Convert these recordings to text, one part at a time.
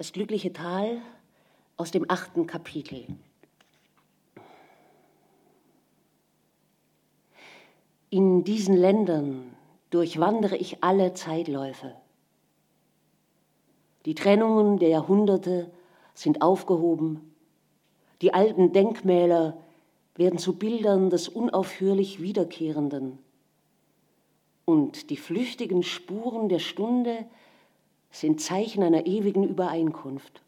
Das glückliche Tal aus dem achten Kapitel. In diesen Ländern durchwandere ich alle Zeitläufe. Die Trennungen der Jahrhunderte sind aufgehoben, die alten Denkmäler werden zu Bildern des unaufhörlich Wiederkehrenden. Und die flüchtigen Spuren der Stunde sind Zeichen einer ewigen Übereinkunft.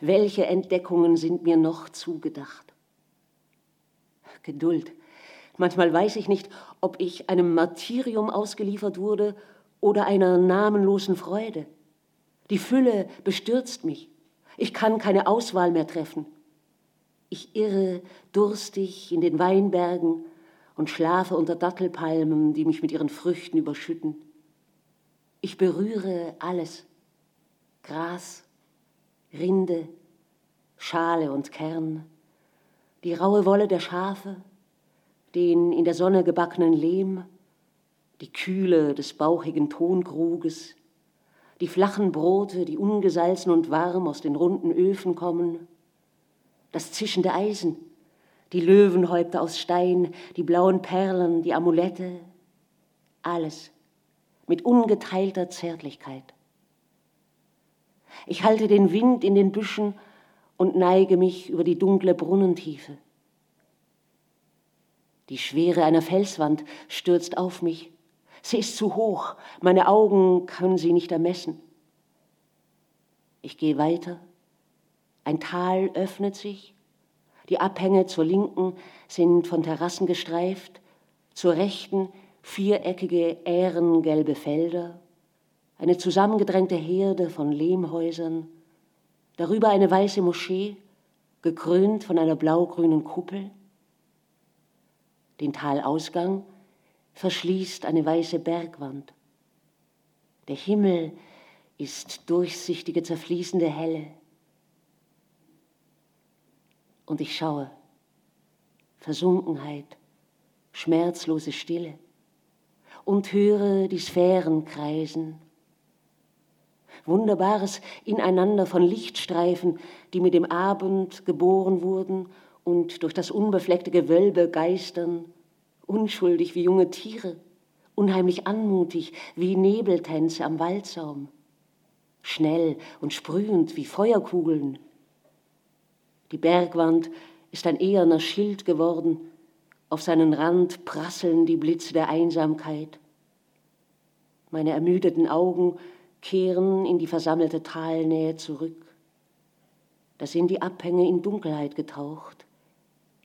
Welche Entdeckungen sind mir noch zugedacht? Geduld. Manchmal weiß ich nicht, ob ich einem Martyrium ausgeliefert wurde oder einer namenlosen Freude. Die Fülle bestürzt mich. Ich kann keine Auswahl mehr treffen. Ich irre durstig in den Weinbergen und schlafe unter Dattelpalmen, die mich mit ihren Früchten überschütten. Ich berühre alles. Gras, Rinde, Schale und Kern, die raue Wolle der Schafe, den in der Sonne gebackenen Lehm, die Kühle des bauchigen Tonkruges, die flachen Brote, die ungesalzen und warm aus den runden Öfen kommen, das zischende Eisen, die Löwenhäupter aus Stein, die blauen Perlen, die Amulette, alles mit ungeteilter Zärtlichkeit. Ich halte den Wind in den Büschen und neige mich über die dunkle Brunnentiefe. Die Schwere einer Felswand stürzt auf mich. Sie ist zu hoch, meine Augen können sie nicht ermessen. Ich gehe weiter. Ein Tal öffnet sich. Die Abhänge zur Linken sind von Terrassen gestreift, zur Rechten viereckige, ährengelbe Felder, eine zusammengedrängte Herde von Lehmhäusern, darüber eine weiße Moschee, gekrönt von einer blaugrünen Kuppel. Den Talausgang verschließt eine weiße Bergwand. Der Himmel ist durchsichtige, zerfließende Helle. Und ich schaue. Versunkenheit, schmerzlose Stille und höre die Sphären kreisen. Wunderbares Ineinander von Lichtstreifen, die mit dem Abend geboren wurden und durch das unbefleckte Gewölbe geistern, unschuldig wie junge Tiere, unheimlich anmutig wie Nebeltänze am Waldsaum, schnell und sprühend wie Feuerkugeln. Die Bergwand ist ein eherner Schild geworden, auf seinen Rand prasseln die Blitze der Einsamkeit. Meine ermüdeten Augen kehren in die versammelte Talnähe zurück. Da sind die Abhänge in Dunkelheit getaucht,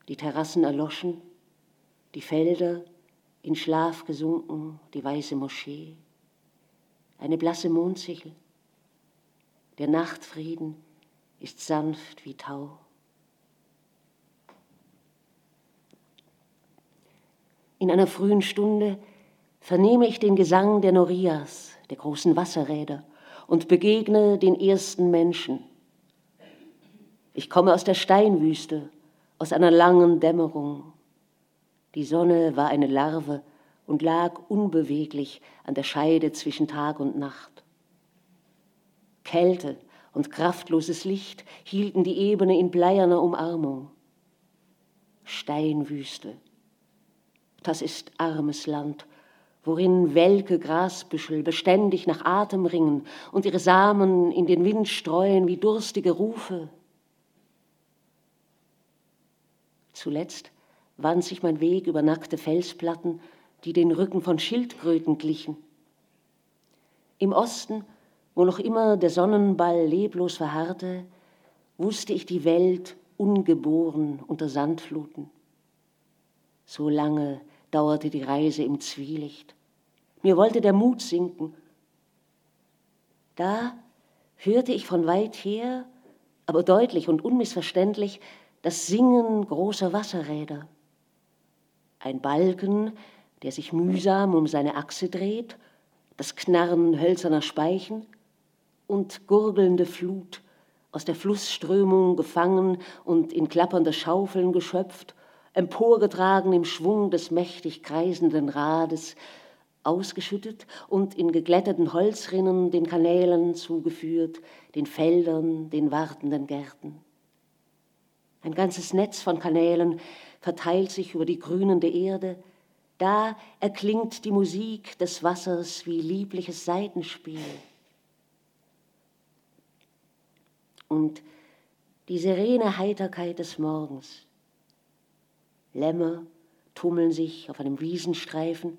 die Terrassen erloschen, die Felder in Schlaf gesunken, die weiße Moschee, eine blasse Mondsichel. Der Nachtfrieden ist sanft wie Tau. In einer frühen Stunde vernehme ich den Gesang der Norias, der großen Wasserräder, und begegne den ersten Menschen. Ich komme aus der Steinwüste, aus einer langen Dämmerung. Die Sonne war eine Larve und lag unbeweglich an der Scheide zwischen Tag und Nacht. Kälte und kraftloses Licht hielten die Ebene in bleierner Umarmung. Steinwüste, das ist armes Land, worin welke Grasbüschel beständig nach Atem ringen und ihre Samen in den Wind streuen wie durstige Rufe. Zuletzt wand sich mein Weg über nackte Felsplatten, die den Rücken von Schildkröten glichen. Im Osten, wo noch immer der Sonnenball leblos verharrte, wusste ich die Welt ungeboren unter Sandfluten. So lange dauerte die Reise im Zwielicht. Mir wollte der Mut sinken. Da hörte ich von weit her, aber deutlich und unmissverständlich, das Singen großer Wasserräder. Ein Balken, der sich mühsam um seine Achse dreht, das Knarren hölzerner Speichen und gurgelnde Flut, aus der Flussströmung gefangen und in klappernde Schaufeln geschöpft emporgetragen im Schwung des mächtig kreisenden Rades, ausgeschüttet und in geglätteten Holzrinnen den Kanälen zugeführt, den Feldern, den wartenden Gärten. Ein ganzes Netz von Kanälen verteilt sich über die grünende Erde, da erklingt die Musik des Wassers wie liebliches Saitenspiel. Und die serene Heiterkeit des Morgens. Lämmer tummeln sich auf einem Wiesenstreifen,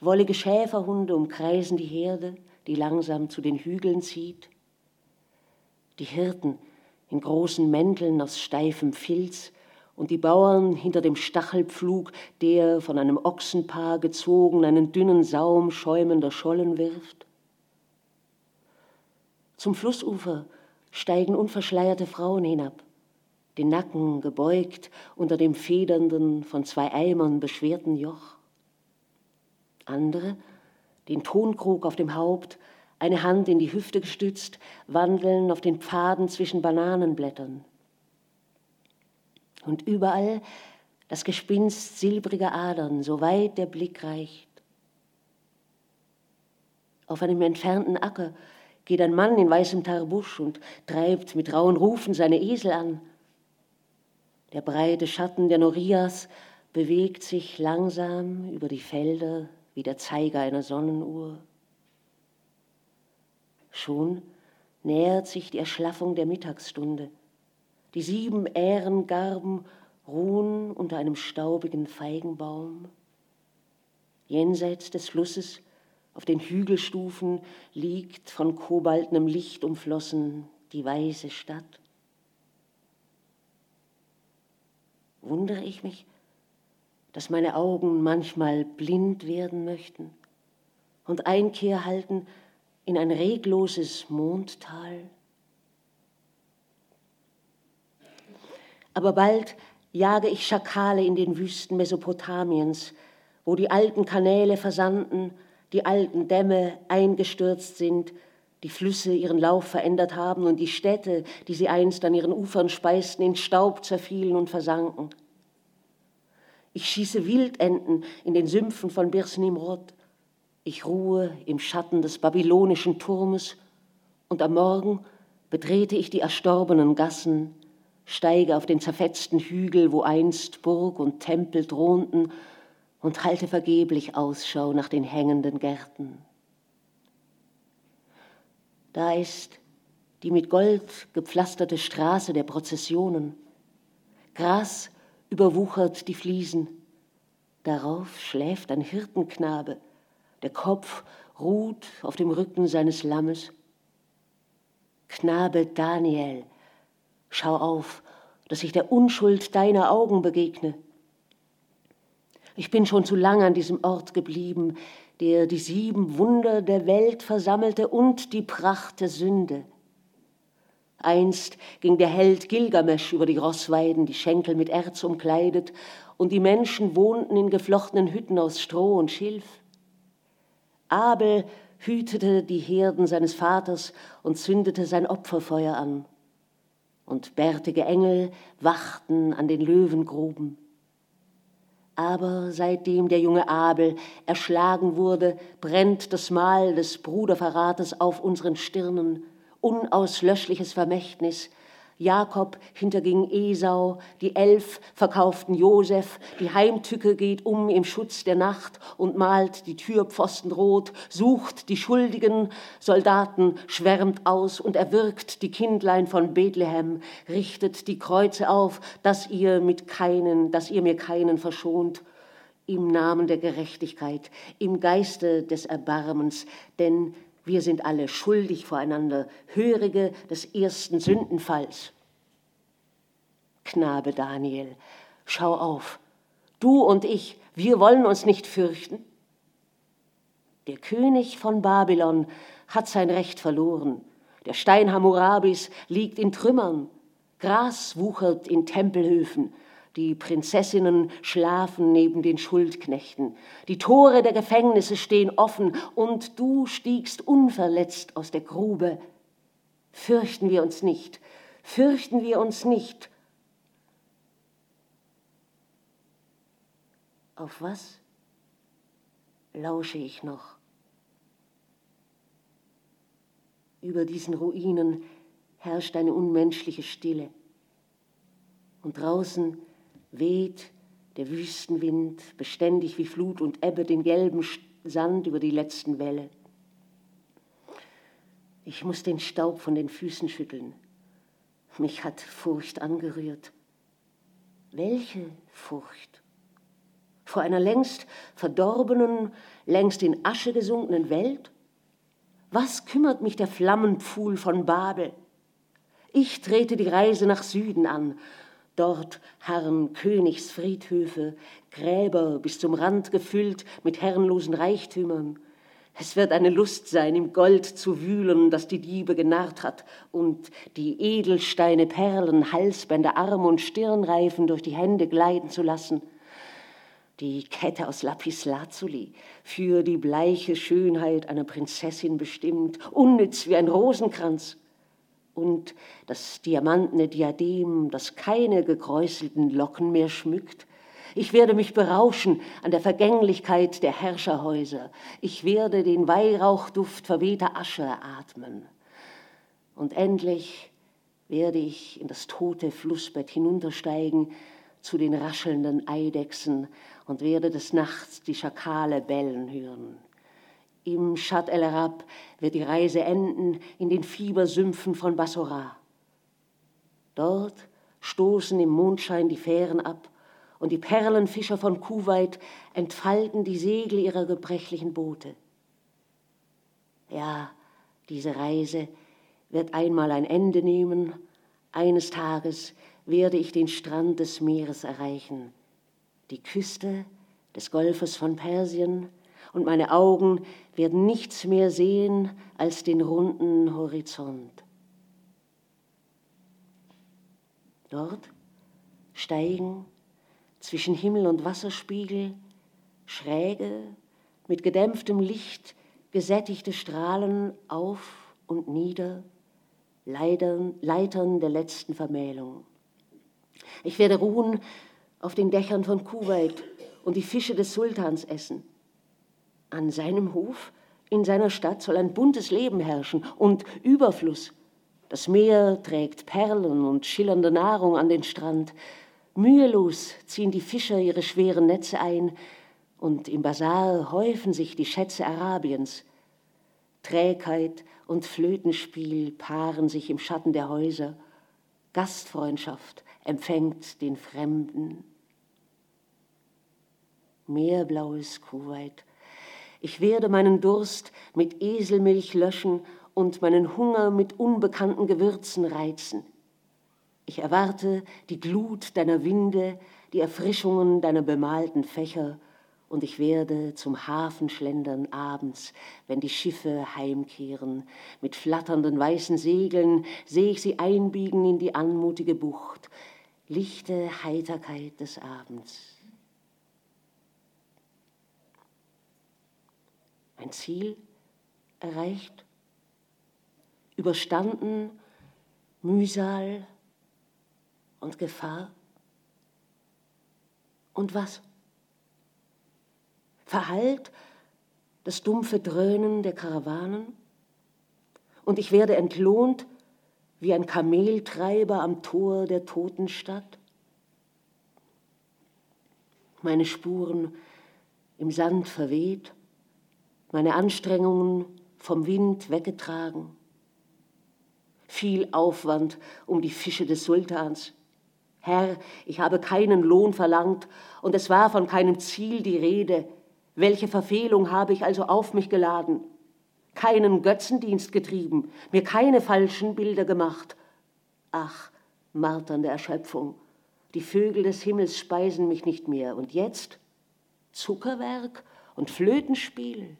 wollige Schäferhunde umkreisen die Herde, die langsam zu den Hügeln zieht. Die Hirten in großen Mänteln aus steifem Filz und die Bauern hinter dem Stachelpflug, der von einem Ochsenpaar gezogen einen dünnen Saum schäumender Schollen wirft. Zum Flussufer steigen unverschleierte Frauen hinab, den Nacken gebeugt unter dem federnden, von zwei Eimern beschwerten Joch. Andere, den Tonkrug auf dem Haupt, eine Hand in die Hüfte gestützt, wandeln auf den Pfaden zwischen Bananenblättern und überall das Gespinst silbriger Adern, so weit der Blick reicht. Auf einem entfernten Acker geht ein Mann in weißem Tarbusch und treibt mit rauen Rufen seine Esel an. Der breite Schatten der Norias bewegt sich langsam über die Felder wie der Zeiger einer Sonnenuhr. Schon nähert sich die Erschlaffung der Mittagsstunde. Die sieben Ährengarben ruhen unter einem staubigen Feigenbaum. Jenseits des Flusses, auf den Hügelstufen, liegt von kobaltnem Licht umflossen die weiße Stadt. Wundere ich mich, dass meine Augen manchmal blind werden möchten und Einkehr halten in ein regloses Mondtal? Aber bald jage ich Schakale in den Wüsten Mesopotamiens, wo die alten Kanäle versanden, die alten Dämme eingestürzt sind, die Flüsse ihren Lauf verändert haben und die Städte, die sie einst an ihren Ufern speisten, in Staub zerfielen und versanken. Ich schieße Wildenten in den Sümpfen von Birsnimrod. Ich ruhe im Schatten des babylonischen Turmes und am Morgen betrete ich die erstorbenen Gassen steige auf den zerfetzten Hügel, wo einst Burg und Tempel thronten, und halte vergeblich Ausschau nach den hängenden Gärten. Da ist die mit Gold gepflasterte Straße der Prozessionen. Gras überwuchert die Fliesen. Darauf schläft ein Hirtenknabe. Der Kopf ruht auf dem Rücken seines Lammes. Knabe Daniel, Schau auf, dass ich der Unschuld deiner Augen begegne. Ich bin schon zu lang an diesem Ort geblieben, der die sieben Wunder der Welt versammelte und die Pracht der Sünde. Einst ging der Held Gilgamesch über die Rossweiden, die Schenkel mit Erz umkleidet, und die Menschen wohnten in geflochtenen Hütten aus Stroh und Schilf. Abel hütete die Herden seines Vaters und zündete sein Opferfeuer an und bärtige Engel wachten an den Löwengruben. Aber seitdem der junge Abel erschlagen wurde, brennt das Mal des Bruderverrates auf unseren Stirnen, unauslöschliches Vermächtnis, Jakob hinterging Esau, die Elf verkauften Josef, die Heimtücke geht um im Schutz der Nacht und malt die Türpfosten rot, sucht die schuldigen Soldaten, schwärmt aus und erwirkt die Kindlein von Bethlehem, richtet die Kreuze auf, dass ihr mit keinen, dass ihr mir keinen verschont, im Namen der Gerechtigkeit, im Geiste des Erbarmens, denn wir sind alle schuldig voreinander, Hörige des ersten Sündenfalls. Knabe Daniel, schau auf, du und ich, wir wollen uns nicht fürchten. Der König von Babylon hat sein Recht verloren. Der Stein Hammurabis liegt in Trümmern. Gras wuchert in Tempelhöfen. Die Prinzessinnen schlafen neben den Schuldknechten. Die Tore der Gefängnisse stehen offen und du stiegst unverletzt aus der Grube. Fürchten wir uns nicht, fürchten wir uns nicht. Auf was? lausche ich noch. Über diesen Ruinen herrscht eine unmenschliche Stille. Und draußen weht der Wüstenwind beständig wie Flut und Ebbe den gelben Sand über die letzten Wälle. Ich muss den Staub von den Füßen schütteln. Mich hat Furcht angerührt. Welche Furcht? Vor einer längst verdorbenen, längst in Asche gesunkenen Welt? Was kümmert mich der Flammenpfuhl von Babel? Ich trete die Reise nach Süden an. Dort harren Königsfriedhöfe, Gräber bis zum Rand gefüllt mit herrenlosen Reichtümern. Es wird eine Lust sein, im Gold zu wühlen, das die Diebe genarrt hat, und die Edelsteine, Perlen, Halsbänder, Arm- und Stirnreifen durch die Hände gleiten zu lassen. Die Kette aus Lapislazuli, für die bleiche Schönheit einer Prinzessin bestimmt, unnütz wie ein Rosenkranz. Und das diamantene Diadem, das keine gekräuselten Locken mehr schmückt, ich werde mich berauschen an der Vergänglichkeit der Herrscherhäuser. Ich werde den Weihrauchduft verwehter Asche atmen. Und endlich werde ich in das tote Flussbett hinuntersteigen zu den raschelnden Eidechsen und werde des Nachts die Schakale bellen hören. Im Shat el Arab wird die Reise enden in den Fiebersümpfen von Bassora. Dort stoßen im Mondschein die Fähren ab und die Perlenfischer von Kuwait entfalten die Segel ihrer gebrechlichen Boote. Ja, diese Reise wird einmal ein Ende nehmen. Eines Tages werde ich den Strand des Meeres erreichen, die Küste des Golfes von Persien, und meine Augen werden nichts mehr sehen als den runden Horizont. Dort steigen zwischen Himmel und Wasserspiegel, schräge, mit gedämpftem Licht gesättigte Strahlen auf und nieder, Leitern, Leitern der letzten Vermählung. Ich werde ruhen auf den Dächern von Kuwait und die Fische des Sultans essen. An seinem Hof, in seiner Stadt soll ein buntes Leben herrschen und Überfluss. Das Meer trägt Perlen und schillernde Nahrung an den Strand. Mühelos ziehen die Fischer ihre schweren Netze ein und im Basar häufen sich die Schätze Arabiens. Trägheit und Flötenspiel paaren sich im Schatten der Häuser. Gastfreundschaft empfängt den Fremden. Meerblaues Kuwait. Ich werde meinen Durst mit Eselmilch löschen und meinen Hunger mit unbekannten Gewürzen reizen. Ich erwarte die Glut deiner Winde, die Erfrischungen deiner bemalten Fächer, und ich werde zum Hafen schlendern abends, wenn die Schiffe heimkehren. Mit flatternden weißen Segeln sehe ich sie einbiegen in die anmutige Bucht. Lichte Heiterkeit des Abends. Ein Ziel erreicht, überstanden, Mühsal, und Gefahr? Und was? Verhallt das dumpfe Dröhnen der Karawanen? Und ich werde entlohnt wie ein Kameltreiber am Tor der toten Stadt? Meine Spuren im Sand verweht, meine Anstrengungen vom Wind weggetragen, viel Aufwand um die Fische des Sultans, Herr, ich habe keinen Lohn verlangt und es war von keinem Ziel die Rede. Welche Verfehlung habe ich also auf mich geladen? Keinen Götzendienst getrieben, mir keine falschen Bilder gemacht. Ach, marternde Erschöpfung, die Vögel des Himmels speisen mich nicht mehr. Und jetzt Zuckerwerk und Flötenspiel?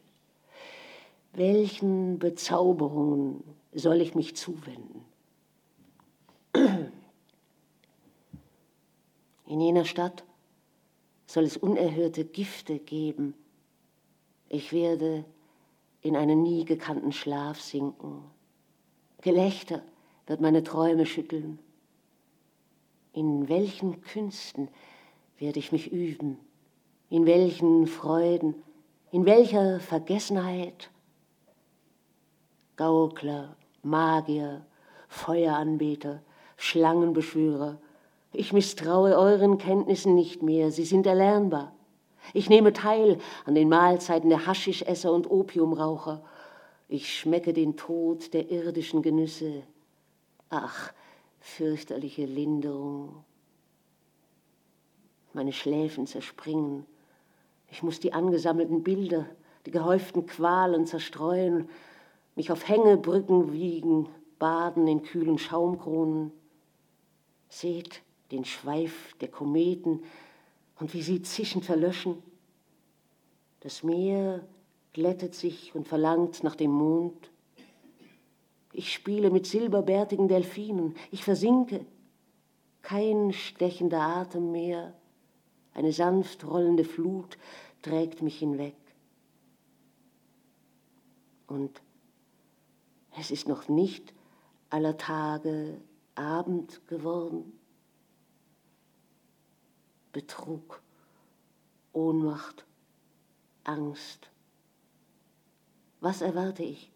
Welchen Bezauberungen soll ich mich zuwenden? In jener Stadt soll es unerhörte Gifte geben. Ich werde in einen nie gekannten Schlaf sinken. Gelächter wird meine Träume schütteln. In welchen Künsten werde ich mich üben? In welchen Freuden In welcher Vergessenheit Gaukler, Magier, Feueranbeter, Schlangenbeschwörer, ich misstraue euren Kenntnissen nicht mehr, sie sind erlernbar. Ich nehme teil an den Mahlzeiten der Haschischesser und Opiumraucher. Ich schmecke den Tod der irdischen Genüsse. Ach, fürchterliche Linderung. Meine Schläfen zerspringen. Ich muss die angesammelten Bilder, die gehäuften Qualen zerstreuen, mich auf Hängebrücken wiegen, baden in kühlen Schaumkronen. Seht den Schweif der Kometen und wie sie zischend verlöschen. Das Meer glättet sich und verlangt nach dem Mond. Ich spiele mit silberbärtigen Delfinen, ich versinke. Kein stechender Atem mehr, eine sanft rollende Flut trägt mich hinweg. Und es ist noch nicht aller Tage Abend geworden. Betrug, Ohnmacht, Angst. Was erwarte ich?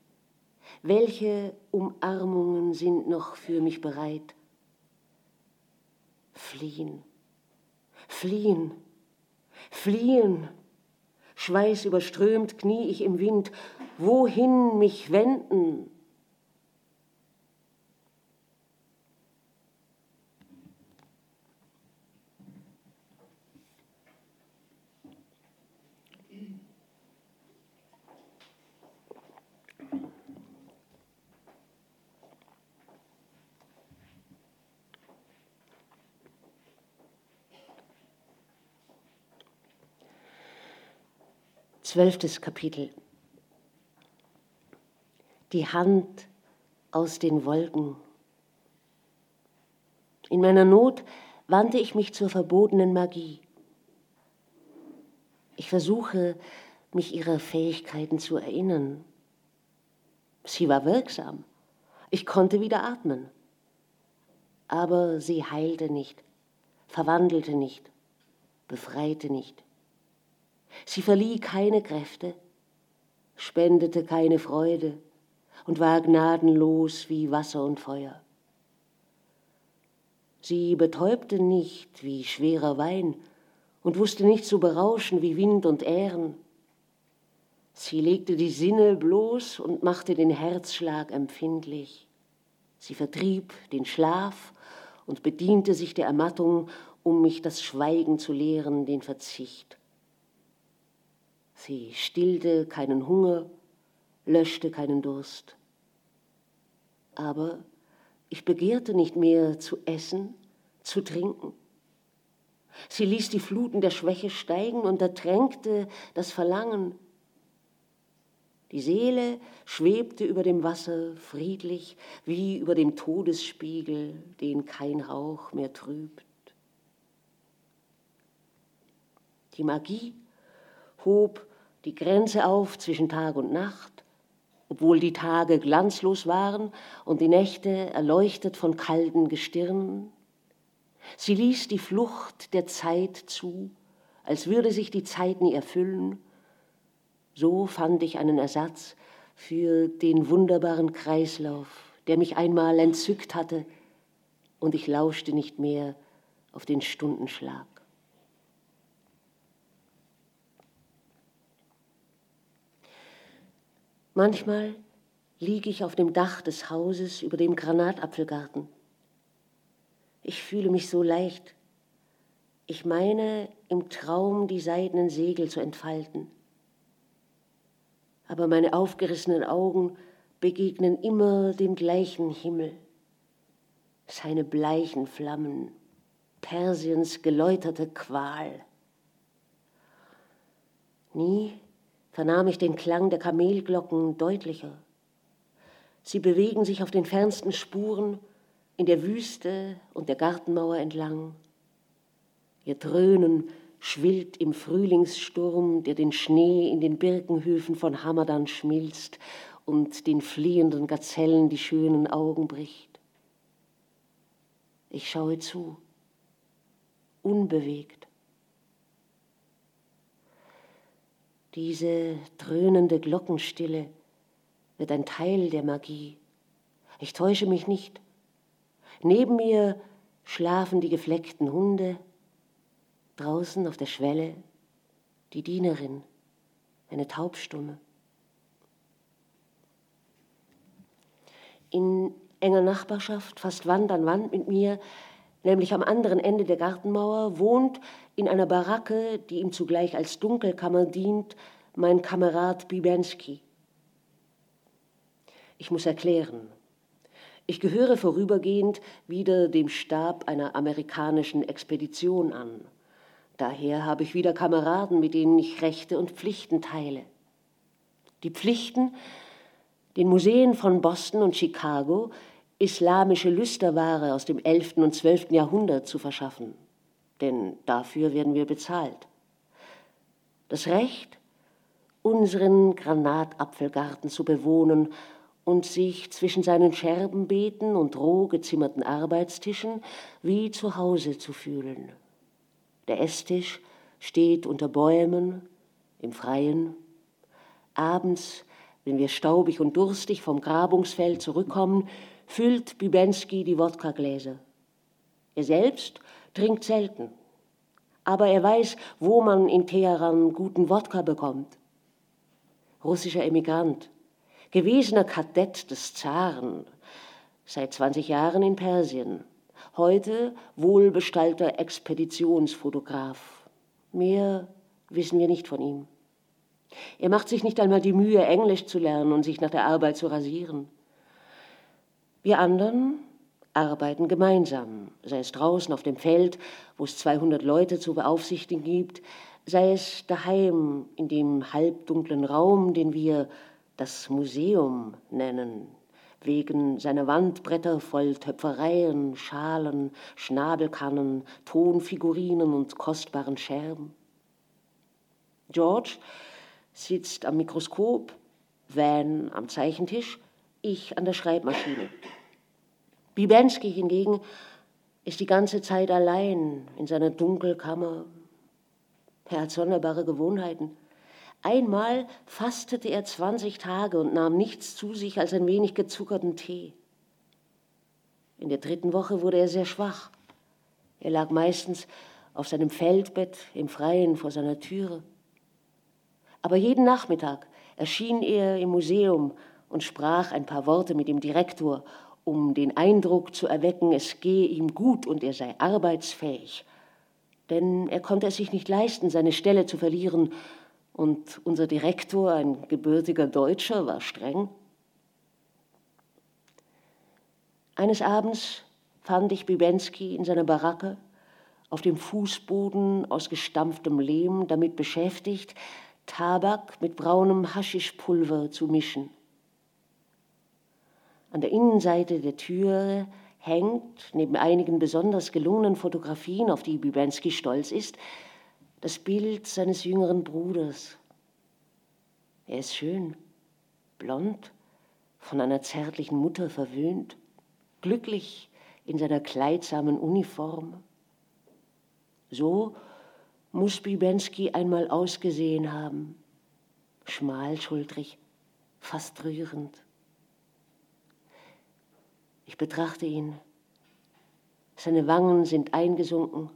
Welche Umarmungen sind noch für mich bereit? Fliehen, fliehen, fliehen. Schweiß überströmt knie ich im Wind. Wohin mich wenden? Zwölftes Kapitel. Die Hand aus den Wolken. In meiner Not wandte ich mich zur verbotenen Magie. Ich versuche, mich ihrer Fähigkeiten zu erinnern. Sie war wirksam. Ich konnte wieder atmen. Aber sie heilte nicht, verwandelte nicht, befreite nicht. Sie verlieh keine Kräfte, spendete keine Freude und war gnadenlos wie Wasser und Feuer. Sie betäubte nicht wie schwerer Wein und wusste nicht zu berauschen wie Wind und Ähren. Sie legte die Sinne bloß und machte den Herzschlag empfindlich. Sie vertrieb den Schlaf und bediente sich der Ermattung, um mich das Schweigen zu lehren, den Verzicht. Sie stillte keinen Hunger, löschte keinen Durst. Aber ich begehrte nicht mehr zu essen, zu trinken. Sie ließ die Fluten der Schwäche steigen und ertränkte das Verlangen. Die Seele schwebte über dem Wasser friedlich, wie über dem Todesspiegel, den kein Hauch mehr trübt. Die Magie hob die Grenze auf zwischen Tag und Nacht, obwohl die Tage glanzlos waren und die Nächte erleuchtet von kalten Gestirnen. Sie ließ die Flucht der Zeit zu, als würde sich die Zeit nie erfüllen. So fand ich einen Ersatz für den wunderbaren Kreislauf, der mich einmal entzückt hatte, und ich lauschte nicht mehr auf den Stundenschlag. Manchmal liege ich auf dem Dach des Hauses über dem Granatapfelgarten. Ich fühle mich so leicht. Ich meine, im Traum die seidenen Segel zu entfalten. Aber meine aufgerissenen Augen begegnen immer dem gleichen Himmel. Seine bleichen Flammen, Persiens geläuterte Qual. Nie vernahm ich den Klang der Kamelglocken deutlicher. Sie bewegen sich auf den fernsten Spuren in der Wüste und der Gartenmauer entlang. Ihr Dröhnen schwillt im Frühlingssturm, der den Schnee in den Birkenhöfen von Hamadan schmilzt und den fliehenden Gazellen die schönen Augen bricht. Ich schaue zu, unbewegt. Diese dröhnende Glockenstille wird ein Teil der Magie. Ich täusche mich nicht. Neben mir schlafen die gefleckten Hunde, draußen auf der Schwelle die Dienerin, eine Taubstumme. In enger Nachbarschaft, fast Wand an Wand mit mir, nämlich am anderen Ende der Gartenmauer, wohnt in einer Baracke, die ihm zugleich als Dunkelkammer dient, mein Kamerad Bibensky. Ich muss erklären, ich gehöre vorübergehend wieder dem Stab einer amerikanischen Expedition an. Daher habe ich wieder Kameraden, mit denen ich Rechte und Pflichten teile. Die Pflichten, den Museen von Boston und Chicago islamische Lüsterware aus dem 11. und 12. Jahrhundert zu verschaffen, denn dafür werden wir bezahlt. Das Recht, unseren Granatapfelgarten zu bewohnen und sich zwischen seinen Scherbenbeeten und roh gezimmerten Arbeitstischen wie zu Hause zu fühlen. Der Esstisch steht unter Bäumen im Freien. Abends, wenn wir staubig und durstig vom Grabungsfeld zurückkommen, füllt Bibensky die Wodkagläser. Er selbst trinkt selten, aber er weiß, wo man in Teheran guten Wodka bekommt. Russischer Emigrant, gewesener Kadett des Zaren, seit 20 Jahren in Persien, heute wohlbestallter Expeditionsfotograf. Mehr wissen wir nicht von ihm. Er macht sich nicht einmal die Mühe, Englisch zu lernen und sich nach der Arbeit zu rasieren. Wir anderen arbeiten gemeinsam, sei es draußen auf dem Feld, wo es 200 Leute zu beaufsichtigen gibt, sei es daheim in dem halbdunklen Raum, den wir das Museum nennen, wegen seiner Wandbretter voll Töpfereien, Schalen, Schnabelkannen, Tonfigurinen und kostbaren Scherben. George sitzt am Mikroskop, Van am Zeichentisch, ich an der Schreibmaschine. Bibensky hingegen ist die ganze Zeit allein in seiner Dunkelkammer. Er hat sonderbare Gewohnheiten. Einmal fastete er 20 Tage und nahm nichts zu sich als ein wenig gezuckerten Tee. In der dritten Woche wurde er sehr schwach. Er lag meistens auf seinem Feldbett im Freien vor seiner Türe. Aber jeden Nachmittag erschien er im Museum und sprach ein paar Worte mit dem Direktor um den Eindruck zu erwecken, es gehe ihm gut und er sei arbeitsfähig. Denn er konnte es sich nicht leisten, seine Stelle zu verlieren, und unser Direktor, ein gebürtiger Deutscher, war streng. Eines Abends fand ich Bibensky in seiner Baracke auf dem Fußboden aus gestampftem Lehm damit beschäftigt, Tabak mit braunem Haschischpulver zu mischen. An der Innenseite der Türe hängt, neben einigen besonders gelungenen Fotografien, auf die Bibensky stolz ist, das Bild seines jüngeren Bruders. Er ist schön, blond, von einer zärtlichen Mutter verwöhnt, glücklich in seiner kleidsamen Uniform. So muss Bibensky einmal ausgesehen haben, schmalschultrig, fast rührend. Ich betrachte ihn. Seine Wangen sind eingesunken,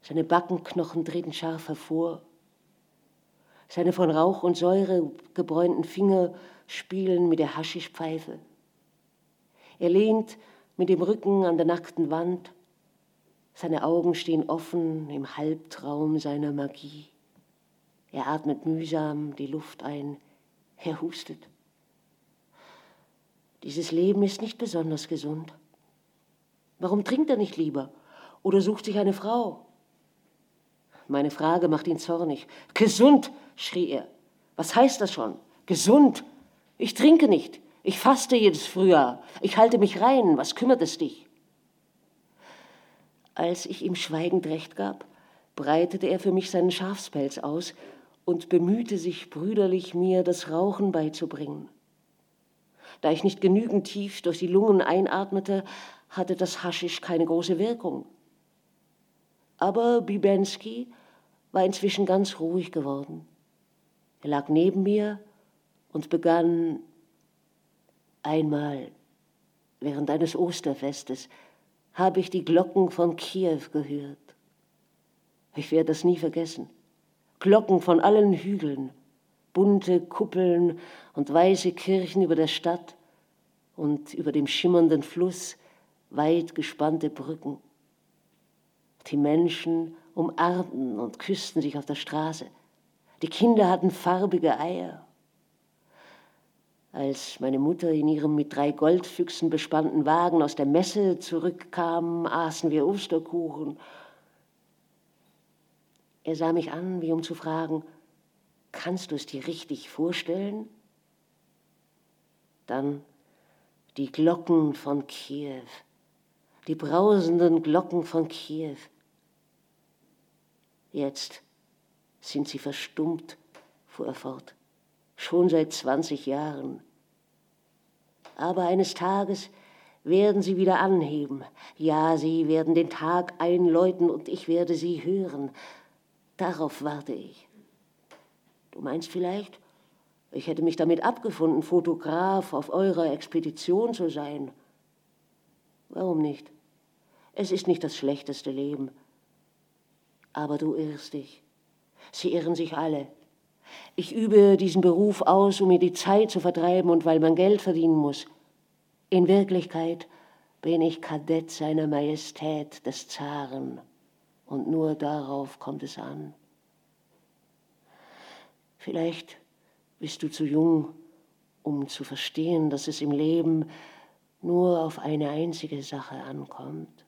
seine Backenknochen treten scharf hervor, seine von Rauch und Säure gebräunten Finger spielen mit der Haschischpfeife. Er lehnt mit dem Rücken an der nackten Wand, seine Augen stehen offen im Halbtraum seiner Magie. Er atmet mühsam die Luft ein, er hustet. Dieses Leben ist nicht besonders gesund. Warum trinkt er nicht lieber oder sucht sich eine Frau? Meine Frage macht ihn zornig. Gesund, schrie er. Was heißt das schon? Gesund. Ich trinke nicht. Ich faste jedes Frühjahr. Ich halte mich rein. Was kümmert es dich? Als ich ihm schweigend recht gab, breitete er für mich seinen Schafspelz aus und bemühte sich brüderlich, mir das Rauchen beizubringen. Da ich nicht genügend tief durch die Lungen einatmete, hatte das Haschisch keine große Wirkung. Aber Bibensky war inzwischen ganz ruhig geworden. Er lag neben mir und begann einmal während eines Osterfestes habe ich die Glocken von Kiew gehört. Ich werde das nie vergessen. Glocken von allen Hügeln, bunte Kuppeln und weiße Kirchen über der Stadt und über dem schimmernden Fluss weit gespannte Brücken. Die Menschen umarmten und küssten sich auf der Straße. Die Kinder hatten farbige Eier. Als meine Mutter in ihrem mit drei Goldfüchsen bespannten Wagen aus der Messe zurückkam, aßen wir Osterkuchen. Er sah mich an, wie um zu fragen, kannst du es dir richtig vorstellen? Dann die Glocken von Kiew, die brausenden Glocken von Kiew. Jetzt sind sie verstummt, fuhr er fort, schon seit 20 Jahren. Aber eines Tages werden sie wieder anheben. Ja, sie werden den Tag einläuten und ich werde sie hören. Darauf warte ich. Du meinst vielleicht, ich hätte mich damit abgefunden, Fotograf auf eurer Expedition zu sein. Warum nicht? Es ist nicht das schlechteste Leben. Aber du irrst dich. Sie irren sich alle. Ich übe diesen Beruf aus, um mir die Zeit zu vertreiben und weil man Geld verdienen muss. In Wirklichkeit bin ich Kadett seiner Majestät des Zaren und nur darauf kommt es an. Vielleicht bist du zu jung, um zu verstehen, dass es im Leben nur auf eine einzige Sache ankommt.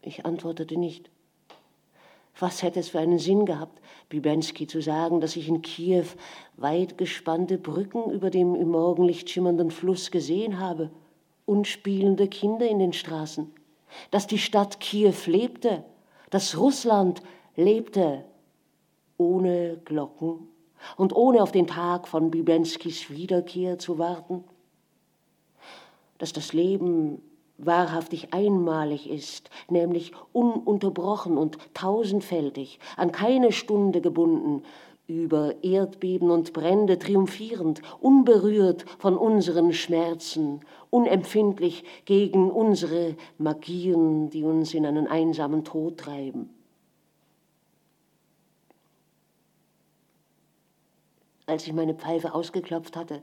Ich antwortete nicht. Was hätte es für einen Sinn gehabt, Bibensky zu sagen, dass ich in Kiew weit gespannte Brücken über dem im Morgenlicht schimmernden Fluss gesehen habe und spielende Kinder in den Straßen, dass die Stadt Kiew lebte, dass Russland lebte ohne Glocken und ohne auf den Tag von Bibenskis Wiederkehr zu warten? Dass das Leben wahrhaftig einmalig ist, nämlich ununterbrochen und tausendfältig, an keine Stunde gebunden, über Erdbeben und Brände triumphierend, unberührt von unseren Schmerzen, unempfindlich gegen unsere Magien, die uns in einen einsamen Tod treiben. Als ich meine Pfeife ausgeklopft hatte,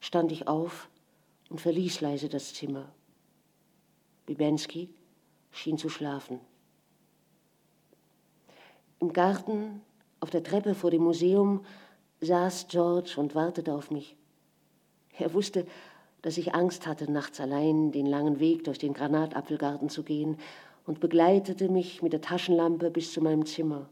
stand ich auf und verließ leise das Zimmer. Bibensky schien zu schlafen. Im Garten, auf der Treppe vor dem Museum, saß George und wartete auf mich. Er wusste, dass ich Angst hatte, nachts allein den langen Weg durch den Granatapfelgarten zu gehen und begleitete mich mit der Taschenlampe bis zu meinem Zimmer.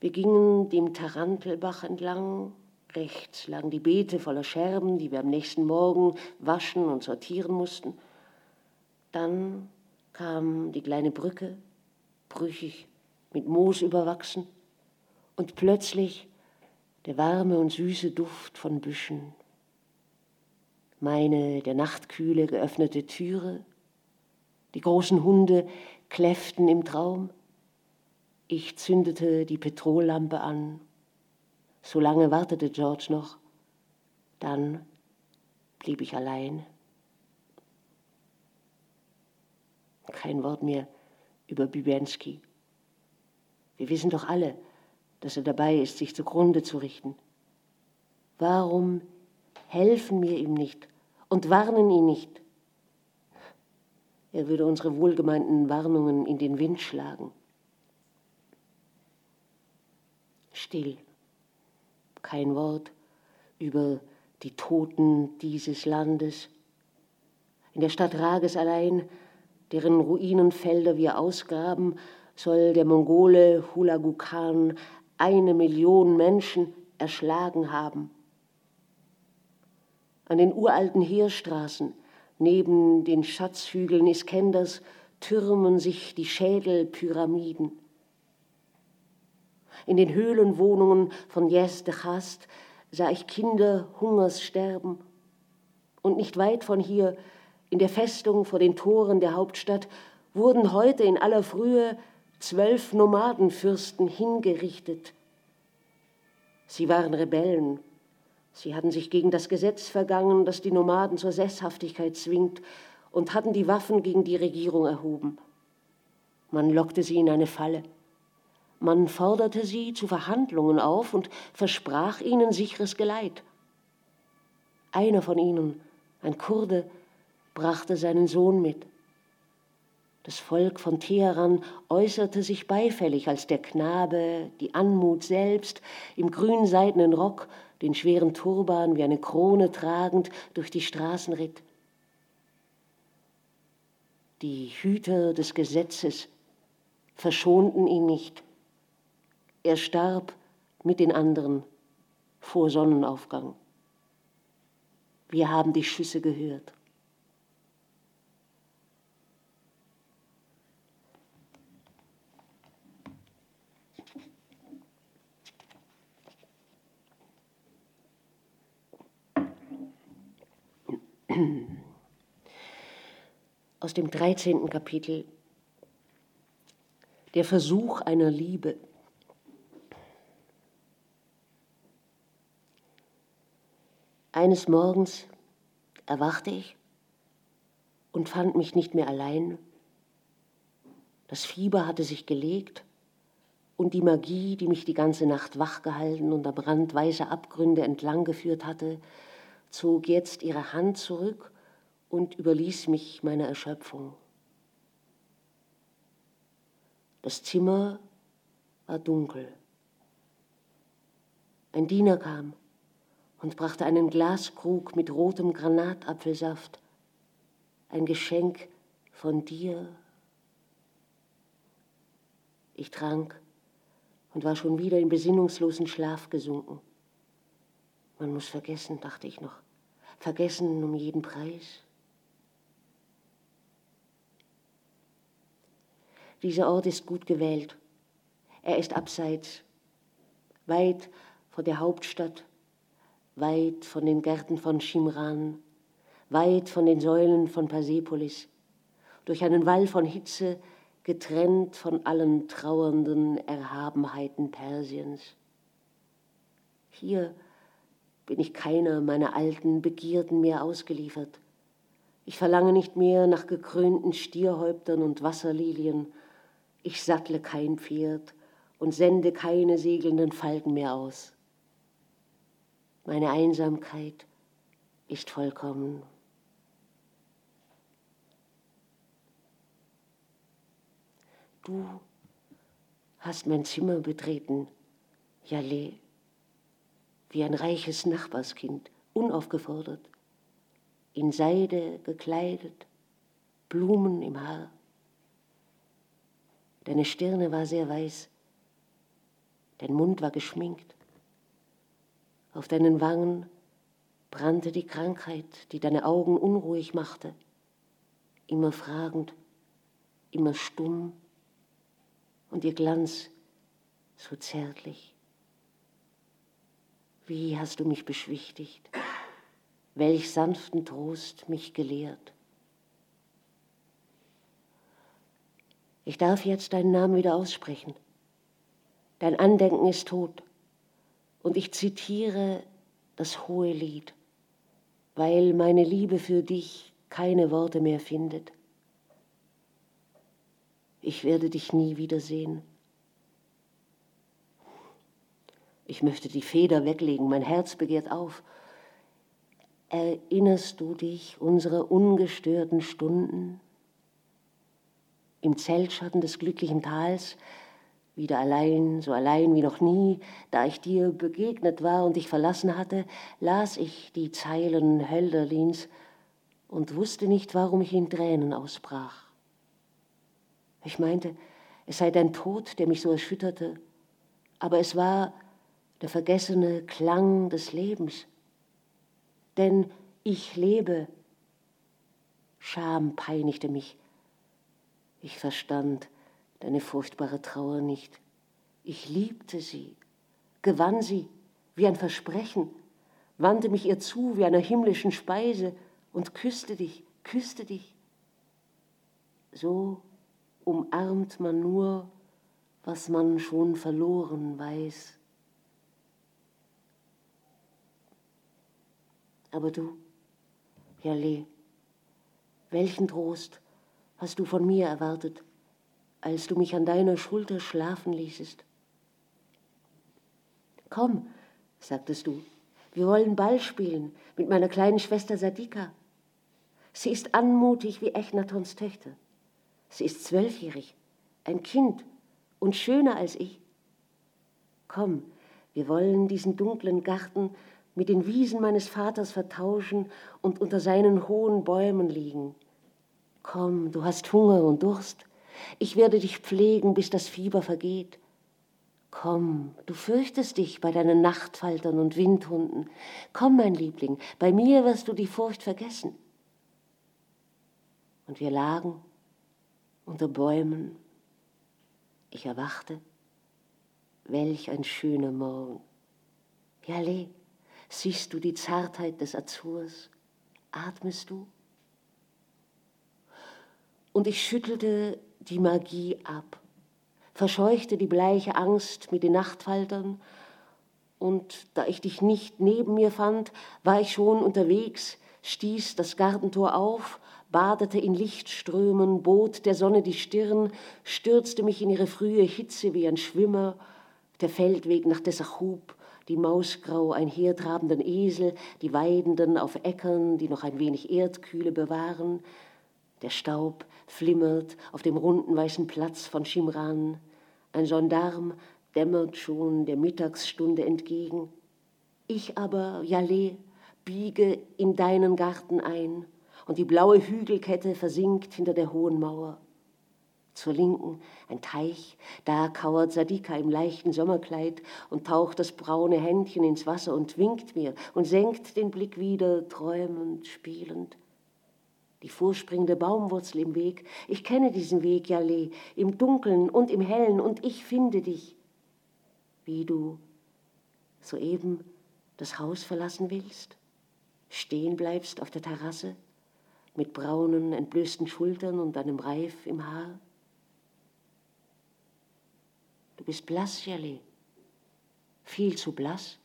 Wir gingen dem Tarantelbach entlang. Rechts lagen die Beete voller Scherben, die wir am nächsten Morgen waschen und sortieren mussten. Dann kam die kleine Brücke, brüchig, mit Moos überwachsen, und plötzlich der warme und süße Duft von Büschen. Meine der Nachtkühle geöffnete Türe, die großen Hunde kläfften im Traum, ich zündete die Petrollampe an. So lange wartete George noch. Dann blieb ich allein. Kein Wort mehr über Bibensky. Wir wissen doch alle, dass er dabei ist, sich zugrunde zu richten. Warum helfen wir ihm nicht und warnen ihn nicht? Er würde unsere wohlgemeinten Warnungen in den Wind schlagen. Still. Kein Wort über die Toten dieses Landes. In der Stadt Rages allein, deren Ruinenfelder wir ausgraben, soll der Mongole Hulagu Khan eine Million Menschen erschlagen haben. An den uralten Heerstraßen, neben den Schatzhügeln Iskenders, türmen sich die Schädelpyramiden in den Höhlenwohnungen von Jes de Chast sah ich Kinder Hungers sterben. Und nicht weit von hier, in der Festung vor den Toren der Hauptstadt, wurden heute in aller Frühe zwölf Nomadenfürsten hingerichtet. Sie waren Rebellen. Sie hatten sich gegen das Gesetz vergangen, das die Nomaden zur Sesshaftigkeit zwingt, und hatten die Waffen gegen die Regierung erhoben. Man lockte sie in eine Falle. Man forderte sie zu Verhandlungen auf und versprach ihnen sicheres Geleit. Einer von ihnen, ein Kurde, brachte seinen Sohn mit. Das Volk von Teheran äußerte sich beifällig, als der Knabe, die Anmut selbst, im grünseidenen Rock, den schweren Turban wie eine Krone tragend, durch die Straßen ritt. Die Hüter des Gesetzes verschonten ihn nicht. Er starb mit den anderen vor Sonnenaufgang. Wir haben die Schüsse gehört. Aus dem 13. Kapitel Der Versuch einer Liebe. Eines Morgens erwachte ich und fand mich nicht mehr allein. Das Fieber hatte sich gelegt und die Magie, die mich die ganze Nacht wachgehalten und am Rand weißer Abgründe entlang geführt hatte, zog jetzt ihre Hand zurück und überließ mich meiner Erschöpfung. Das Zimmer war dunkel. Ein Diener kam und brachte einen Glaskrug mit rotem Granatapfelsaft, ein Geschenk von dir. Ich trank und war schon wieder in besinnungslosen Schlaf gesunken. Man muss vergessen, dachte ich noch, vergessen um jeden Preis. Dieser Ort ist gut gewählt. Er ist abseits, weit von der Hauptstadt, weit von den Gärten von Shimran, weit von den Säulen von Persepolis, durch einen Wall von Hitze, getrennt von allen trauernden Erhabenheiten Persiens. Hier bin ich keiner meiner alten Begierden mehr ausgeliefert. Ich verlange nicht mehr nach gekrönten Stierhäuptern und Wasserlilien. Ich sattle kein Pferd und sende keine segelnden Falken mehr aus. Meine Einsamkeit ist vollkommen. Du hast mein Zimmer betreten, Jaleh, wie ein reiches Nachbarskind, unaufgefordert, in Seide gekleidet, Blumen im Haar. Deine Stirne war sehr weiß, dein Mund war geschminkt. Auf deinen Wangen brannte die Krankheit, die deine Augen unruhig machte, immer fragend, immer stumm und ihr Glanz so zärtlich. Wie hast du mich beschwichtigt, welch sanften Trost mich gelehrt. Ich darf jetzt deinen Namen wieder aussprechen. Dein Andenken ist tot. Und ich zitiere das hohe Lied, weil meine Liebe für dich keine Worte mehr findet. Ich werde dich nie wiedersehen. Ich möchte die Feder weglegen, mein Herz begehrt auf. Erinnerst du dich unserer ungestörten Stunden im Zeltschatten des glücklichen Tals, wieder allein, so allein wie noch nie, da ich dir begegnet war und dich verlassen hatte, las ich die Zeilen Hölderlins und wusste nicht, warum ich in Tränen ausbrach. Ich meinte, es sei dein Tod, der mich so erschütterte, aber es war der vergessene Klang des Lebens. Denn ich lebe. Scham peinigte mich. Ich verstand, deine furchtbare Trauer nicht. Ich liebte sie, gewann sie wie ein Versprechen, wandte mich ihr zu wie einer himmlischen Speise und küsste dich, küsste dich. So umarmt man nur was man schon verloren weiß. Aber du, Jaleh, welchen Trost hast du von mir erwartet, als du mich an deiner Schulter schlafen ließest? Komm, sagtest du, wir wollen Ball spielen mit meiner kleinen Schwester Sadika. Sie ist anmutig wie Echnatons Töchter. Sie ist zwölfjährig, ein Kind und schöner als ich. Komm, wir wollen diesen dunklen Garten mit den Wiesen meines Vaters vertauschen und unter seinen hohen Bäumen liegen. Komm, du hast Hunger und Durst. Ich werde dich pflegen, bis das Fieber vergeht. Komm, du fürchtest dich bei deinen Nachtfaltern und Windhunden. Komm, mein Liebling, bei mir wirst du die Furcht vergessen. Und wir lagen unter Bäumen. Ich erwachte. Welch ein schöner Morgen. Jale, siehst du die Zartheit des Azurs? Atmest du? Und ich schüttelte die Magie ab verscheuchte die bleiche Angst mit den Nachtfaltern, und da ich dich nicht neben mir fand, war ich schon unterwegs, stieß das Gartentor auf, badete in Lichtströmen, bot der Sonne die Stirn, stürzte mich in ihre frühe Hitze wie ein Schwimmer, der Feldweg nach Dessachub, die mausgrau einhertrabenden Esel, die Weidenden auf Äckern, die noch ein wenig Erdkühle bewahren, der Staub flimmert auf dem runden weißen Platz von Schimran, ein Gendarm dämmert schon der Mittagsstunde entgegen. Ich aber, Jaleh, biege in deinen Garten ein und die blaue Hügelkette versinkt hinter der hohen Mauer. Zur Linken ein Teich, da kauert Sadika im leichten Sommerkleid und taucht das braune Händchen ins Wasser und winkt mir und senkt den Blick wieder, träumend, spielend die vorspringende Baumwurzel im Weg. Ich kenne diesen Weg, Jaleh, im Dunkeln und im Hellen, und ich finde dich, wie du soeben das Haus verlassen willst, stehen bleibst auf der Terrasse mit braunen, entblößten Schultern und einem Reif im Haar. Du bist blass, Jaleh, viel zu blass,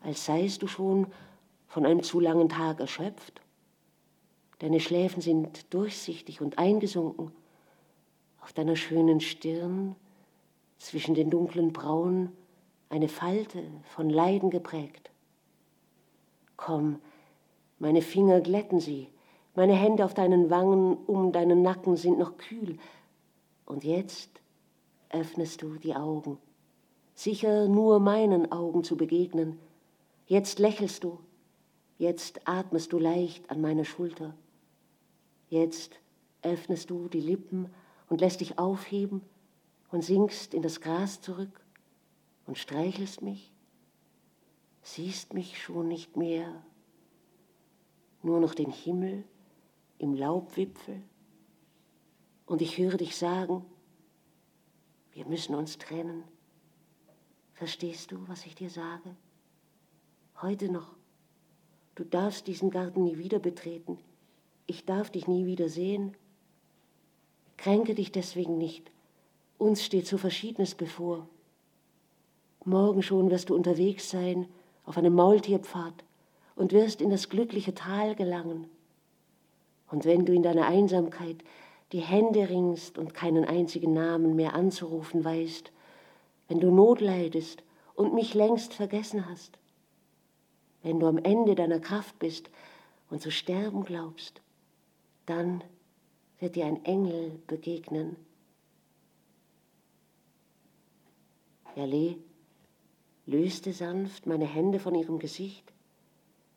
als seist du schon von einem zu langen Tag erschöpft Deine Schläfen sind durchsichtig und eingesunken. Auf deiner schönen Stirn, zwischen den dunklen Brauen, eine Falte von Leiden geprägt. Komm, meine Finger glätten sie, meine Hände auf deinen Wangen um deinen Nacken sind noch kühl. Und jetzt öffnest du die Augen, sicher nur meinen Augen zu begegnen. Jetzt lächelst du, jetzt atmest du leicht an meiner Schulter. Jetzt öffnest du die Lippen und lässt dich aufheben und sinkst in das Gras zurück und streichelst mich, siehst mich schon nicht mehr, nur noch den Himmel im Laubwipfel und ich höre dich sagen, wir müssen uns trennen. Verstehst du, was ich dir sage? Heute noch. Du darfst diesen Garten nie wieder betreten ich darf dich nie wieder sehen. Kränke dich deswegen nicht. Uns steht so Verschiedenes bevor. Morgen schon wirst du unterwegs sein auf einem Maultierpfad und wirst in das glückliche Tal gelangen. Und wenn du in deiner Einsamkeit die Hände ringst und keinen einzigen Namen mehr anzurufen weißt, wenn du Not leidest und mich längst vergessen hast, wenn du am Ende deiner Kraft bist und zu sterben glaubst, dann wird dir ein Engel begegnen. Erle löste sanft meine Hände von ihrem Gesicht.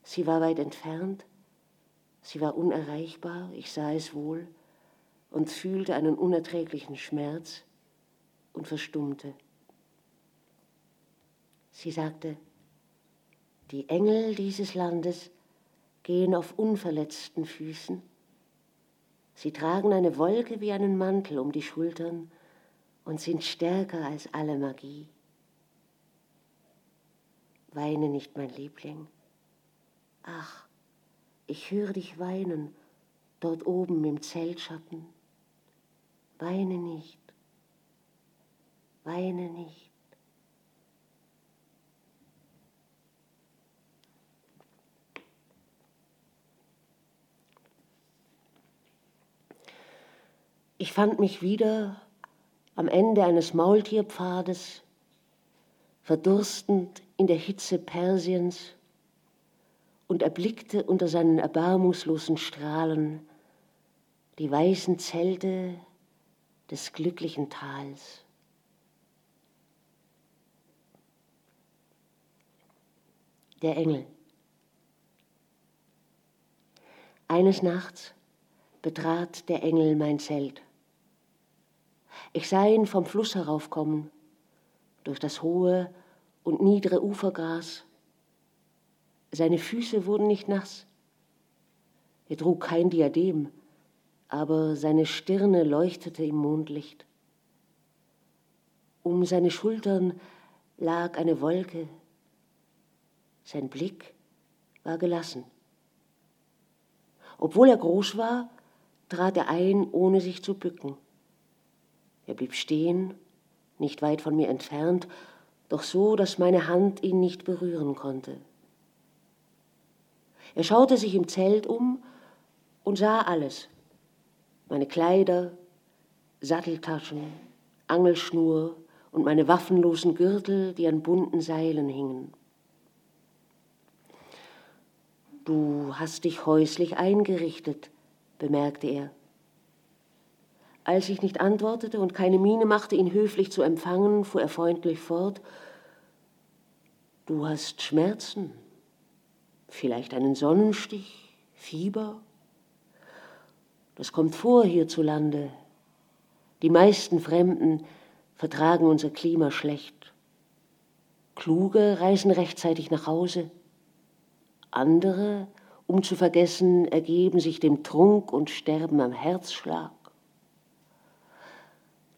Sie war weit entfernt, sie war unerreichbar, ich sah es wohl und fühlte einen unerträglichen Schmerz und verstummte. Sie sagte, die Engel dieses Landes gehen auf unverletzten Füßen Sie tragen eine Wolke wie einen Mantel um die Schultern und sind stärker als alle Magie. Weine nicht, mein Liebling. Ach, ich höre dich weinen, dort oben im Zeltschatten. Weine nicht. weine nicht. Ich fand mich wieder am Ende eines Maultierpfades, verdurstend in der Hitze Persiens und erblickte unter seinen erbarmungslosen Strahlen die weißen Zelte des glücklichen Tals. Der Engel. Eines Nachts betrat der Engel mein Zelt. Ich sah ihn vom Fluss heraufkommen, durch das hohe und niedere Ufergras. Seine Füße wurden nicht nass. Er trug kein Diadem, aber seine Stirne leuchtete im Mondlicht. Um seine Schultern lag eine Wolke. Sein Blick war gelassen. Obwohl er groß war, trat er ein, ohne sich zu bücken. Er blieb stehen, nicht weit von mir entfernt, doch so, dass meine Hand ihn nicht berühren konnte. Er schaute sich im Zelt um und sah alles. Meine Kleider, Satteltaschen, Angelschnur und meine waffenlosen Gürtel, die an bunten Seilen hingen. Du hast dich häuslich eingerichtet, bemerkte er. Als ich nicht antwortete und keine Miene machte, ihn höflich zu empfangen, fuhr er freundlich fort. Du hast Schmerzen, vielleicht einen Sonnenstich, Fieber. Das kommt vor hierzulande. Die meisten Fremden vertragen unser Klima schlecht. Kluge reisen rechtzeitig nach Hause. Andere, um zu vergessen, ergeben sich dem Trunk und sterben am Herzschlag.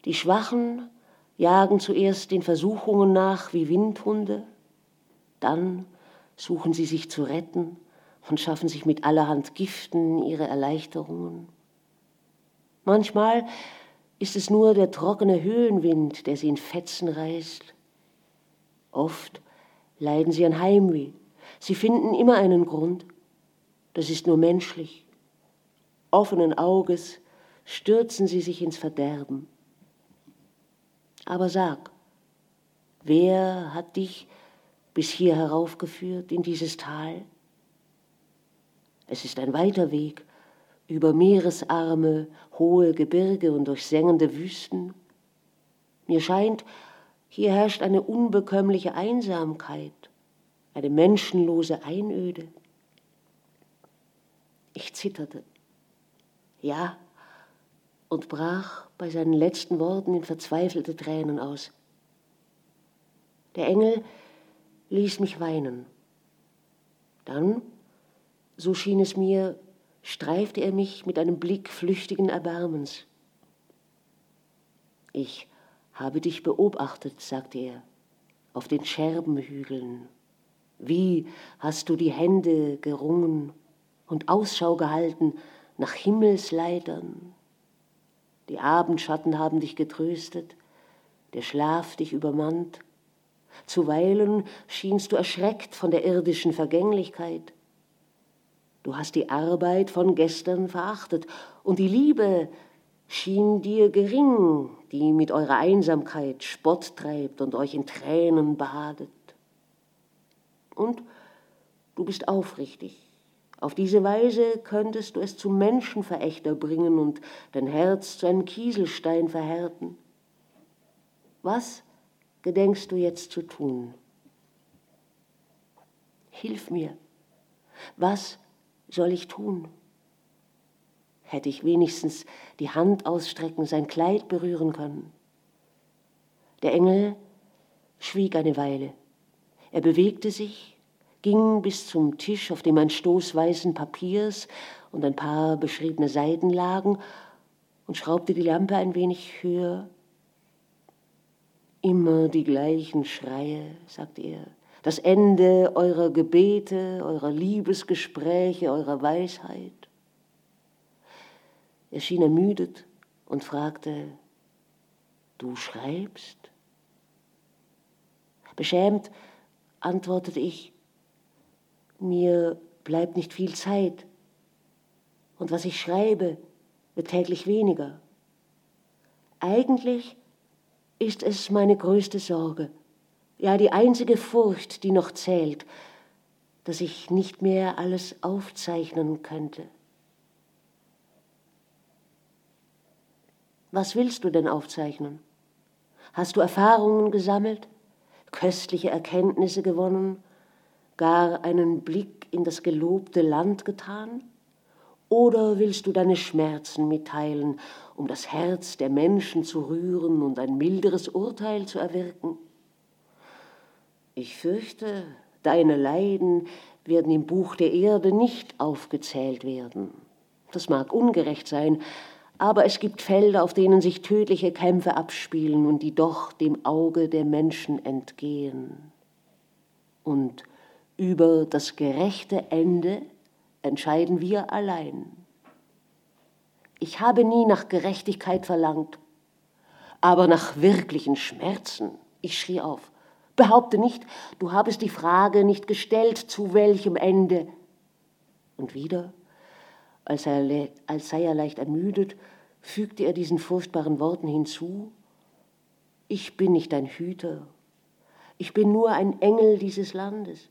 Die Schwachen jagen zuerst den Versuchungen nach wie Windhunde, dann suchen sie sich zu retten und schaffen sich mit allerhand Giften ihre Erleichterungen. Manchmal ist es nur der trockene Höhenwind, der sie in Fetzen reißt. Oft leiden sie an Heimweh. Sie finden immer einen Grund. Das ist nur menschlich. Offenen Auges stürzen sie sich ins Verderben. Aber sag, wer hat dich bis hier heraufgeführt in dieses Tal? Es ist ein weiter Weg über Meeresarme, hohe Gebirge und durch sengende Wüsten. Mir scheint, hier herrscht eine unbekömmliche Einsamkeit, eine menschenlose Einöde. Ich zitterte. Ja, und brach bei seinen letzten Worten in verzweifelte Tränen aus. Der Engel ließ mich weinen. Dann, so schien es mir, streifte er mich mit einem Blick flüchtigen Erbarmens. Ich habe dich beobachtet, sagte er, auf den Scherbenhügeln. Wie hast du die Hände gerungen und Ausschau gehalten nach Himmelsleitern, die Abendschatten haben dich getröstet, der Schlaf dich übermannt. Zuweilen schienst du erschreckt von der irdischen Vergänglichkeit. Du hast die Arbeit von gestern verachtet und die Liebe schien dir gering, die mit eurer Einsamkeit Spott treibt und euch in Tränen badet. Und du bist aufrichtig, auf diese Weise könntest du es zum Menschenverächter bringen und dein Herz zu einem Kieselstein verhärten. Was gedenkst du jetzt zu tun? Hilf mir. Was soll ich tun? Hätte ich wenigstens die Hand ausstrecken, sein Kleid berühren können. Der Engel schwieg eine Weile. Er bewegte sich ging bis zum Tisch, auf dem ein Stoß weißen Papiers und ein paar beschriebene Seiten lagen, und schraubte die Lampe ein wenig höher. Immer die gleichen Schreie, sagte er, das Ende eurer Gebete, eurer Liebesgespräche, eurer Weisheit. Er schien ermüdet und fragte, du schreibst? Beschämt antwortete ich, mir bleibt nicht viel Zeit und was ich schreibe, wird täglich weniger. Eigentlich ist es meine größte Sorge, ja die einzige Furcht, die noch zählt, dass ich nicht mehr alles aufzeichnen könnte. Was willst du denn aufzeichnen? Hast du Erfahrungen gesammelt, köstliche Erkenntnisse gewonnen, gar einen Blick in das gelobte Land getan? Oder willst du deine Schmerzen mitteilen, um das Herz der Menschen zu rühren und ein milderes Urteil zu erwirken? Ich fürchte, deine Leiden werden im Buch der Erde nicht aufgezählt werden. Das mag ungerecht sein, aber es gibt Felder, auf denen sich tödliche Kämpfe abspielen und die doch dem Auge der Menschen entgehen. Und über das gerechte Ende entscheiden wir allein. Ich habe nie nach Gerechtigkeit verlangt, aber nach wirklichen Schmerzen. Ich schrie auf. Behaupte nicht, du habest die Frage nicht gestellt, zu welchem Ende. Und wieder, als, er, als sei er leicht ermüdet, fügte er diesen furchtbaren Worten hinzu, ich bin nicht ein Hüter, ich bin nur ein Engel dieses Landes.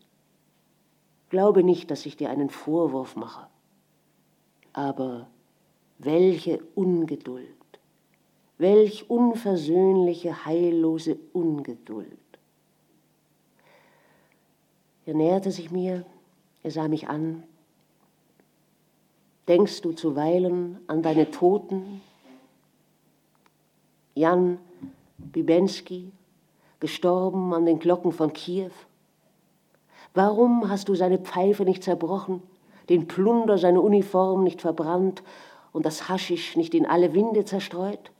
Glaube nicht, dass ich dir einen Vorwurf mache. Aber welche Ungeduld, welch unversöhnliche, heillose Ungeduld. Er näherte sich mir, er sah mich an. Denkst du zuweilen an deine Toten? Jan Bibensky, gestorben an den Glocken von Kiew? Warum hast du seine Pfeife nicht zerbrochen, den Plunder seiner Uniform nicht verbrannt und das Haschisch nicht in alle Winde zerstreut?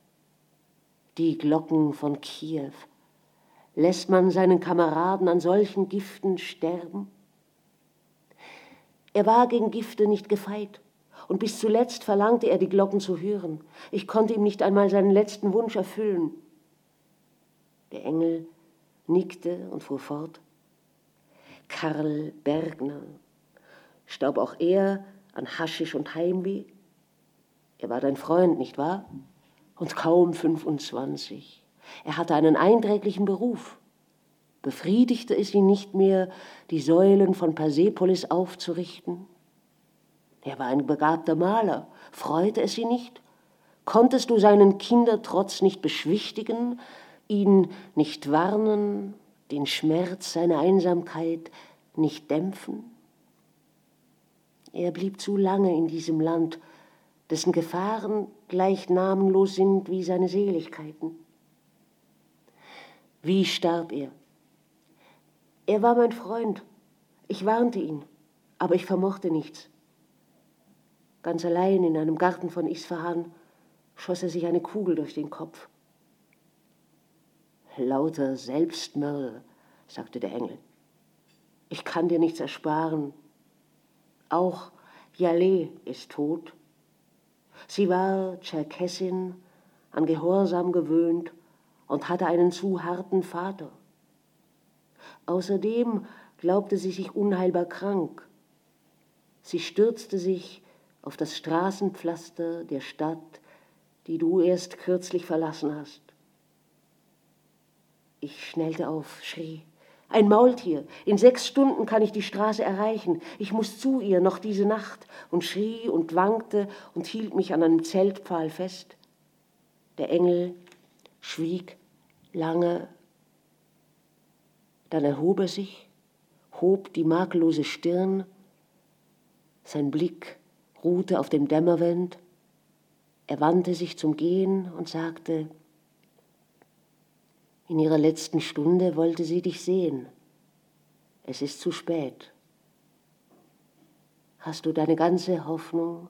Die Glocken von Kiew. Lässt man seinen Kameraden an solchen Giften sterben? Er war gegen Gifte nicht gefeit, und bis zuletzt verlangte er, die Glocken zu hören. Ich konnte ihm nicht einmal seinen letzten Wunsch erfüllen. Der Engel nickte und fuhr fort. Karl Bergner. Starb auch er an Haschisch und Heimweh? Er war dein Freund, nicht wahr? Und kaum 25. Er hatte einen einträglichen Beruf. Befriedigte es ihn nicht mehr, die Säulen von Persepolis aufzurichten? Er war ein begabter Maler. Freute es ihn nicht? Konntest du seinen Kindertrotz nicht beschwichtigen, ihn nicht warnen, den Schmerz seiner Einsamkeit nicht dämpfen? Er blieb zu lange in diesem Land, dessen Gefahren gleich namenlos sind wie seine Seligkeiten. Wie starb er? Er war mein Freund. Ich warnte ihn, aber ich vermochte nichts. Ganz allein in einem Garten von Isfahan schoss er sich eine Kugel durch den Kopf. Lauter Selbstmörder, sagte der Engel. Ich kann dir nichts ersparen. Auch Jaleh ist tot. Sie war Tscherkessin, an Gehorsam gewöhnt und hatte einen zu harten Vater. Außerdem glaubte sie sich unheilbar krank. Sie stürzte sich auf das Straßenpflaster der Stadt, die du erst kürzlich verlassen hast. Ich schnellte auf, schrie. Ein Maultier. In sechs Stunden kann ich die Straße erreichen. Ich muss zu ihr noch diese Nacht. Und schrie und wankte und hielt mich an einem Zeltpfahl fest. Der Engel schwieg lange. Dann erhob er sich, hob die makellose Stirn. Sein Blick ruhte auf dem Dämmerwend. Er wandte sich zum Gehen und sagte, in ihrer letzten Stunde wollte sie dich sehen. Es ist zu spät. Hast du deine ganze Hoffnung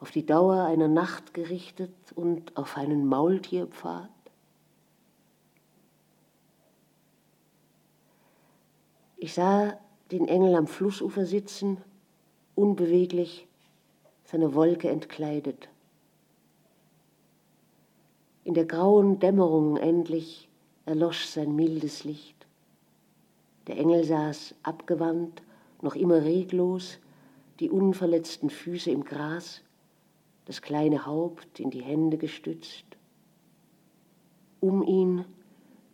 auf die Dauer einer Nacht gerichtet und auf einen Maultierpfad? Ich sah den Engel am Flussufer sitzen, unbeweglich, seine Wolke entkleidet. In der grauen Dämmerung endlich erlosch sein mildes Licht. Der Engel saß abgewandt, noch immer reglos, die unverletzten Füße im Gras, das kleine Haupt in die Hände gestützt. Um ihn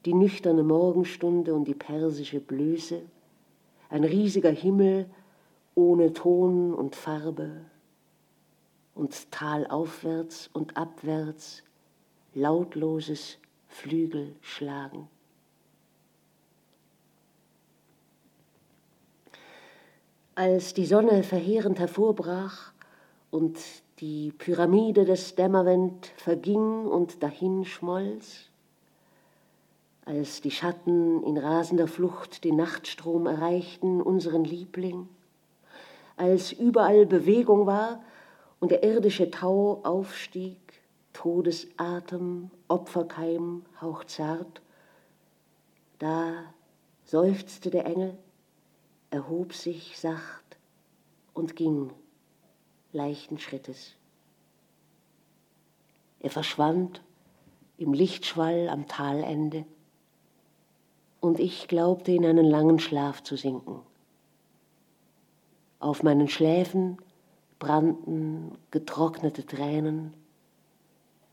die nüchterne Morgenstunde und die persische Blöße, ein riesiger Himmel ohne Ton und Farbe und talaufwärts und abwärts lautloses Flügelschlagen. Als die Sonne verheerend hervorbrach und die Pyramide des Dämmerwend verging und dahinschmolz, als die Schatten in rasender Flucht den Nachtstrom erreichten, unseren Liebling, als überall Bewegung war und der irdische Tau aufstieg, Todesatem, Opferkeim, hauchzart, da seufzte der Engel, erhob sich sacht und ging leichten Schrittes. Er verschwand im Lichtschwall am Talende, und ich glaubte in einen langen Schlaf zu sinken. Auf meinen Schläfen brannten getrocknete Tränen,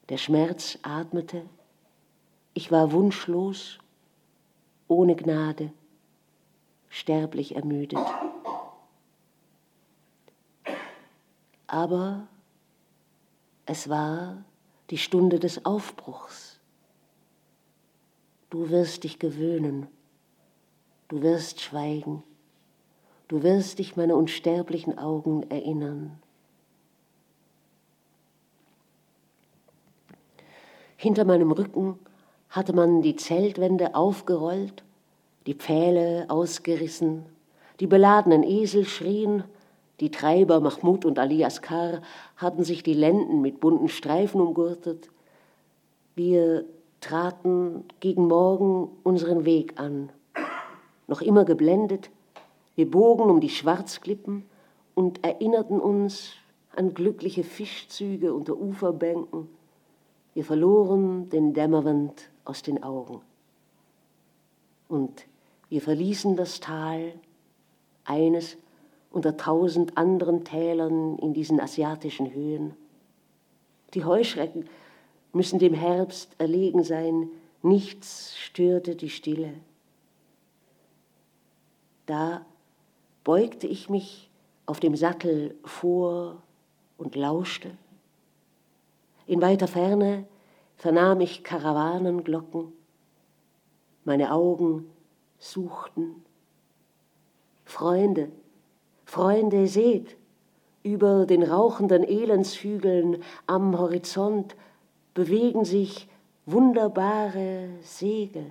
der Schmerz atmete, ich war wunschlos, ohne Gnade sterblich ermüdet. Aber es war die Stunde des Aufbruchs. Du wirst dich gewöhnen, du wirst schweigen, du wirst dich meine unsterblichen Augen erinnern. Hinter meinem Rücken hatte man die Zeltwände aufgerollt die Pfähle ausgerissen, die beladenen Esel schrien, die Treiber Mahmud und Ali Askar hatten sich die Lenden mit bunten Streifen umgürtet. Wir traten gegen Morgen unseren Weg an, noch immer geblendet. Wir bogen um die Schwarzklippen und erinnerten uns an glückliche Fischzüge unter Uferbänken. Wir verloren den Dämmerwand aus den Augen. Und wir verließen das Tal, eines unter tausend anderen Tälern in diesen asiatischen Höhen. Die Heuschrecken müssen dem Herbst erlegen sein, nichts störte die Stille. Da beugte ich mich auf dem Sattel vor und lauschte. In weiter Ferne vernahm ich Karawanenglocken, meine Augen suchten. Freunde, Freunde, seht, über den rauchenden Elendshügeln am Horizont bewegen sich wunderbare Segel.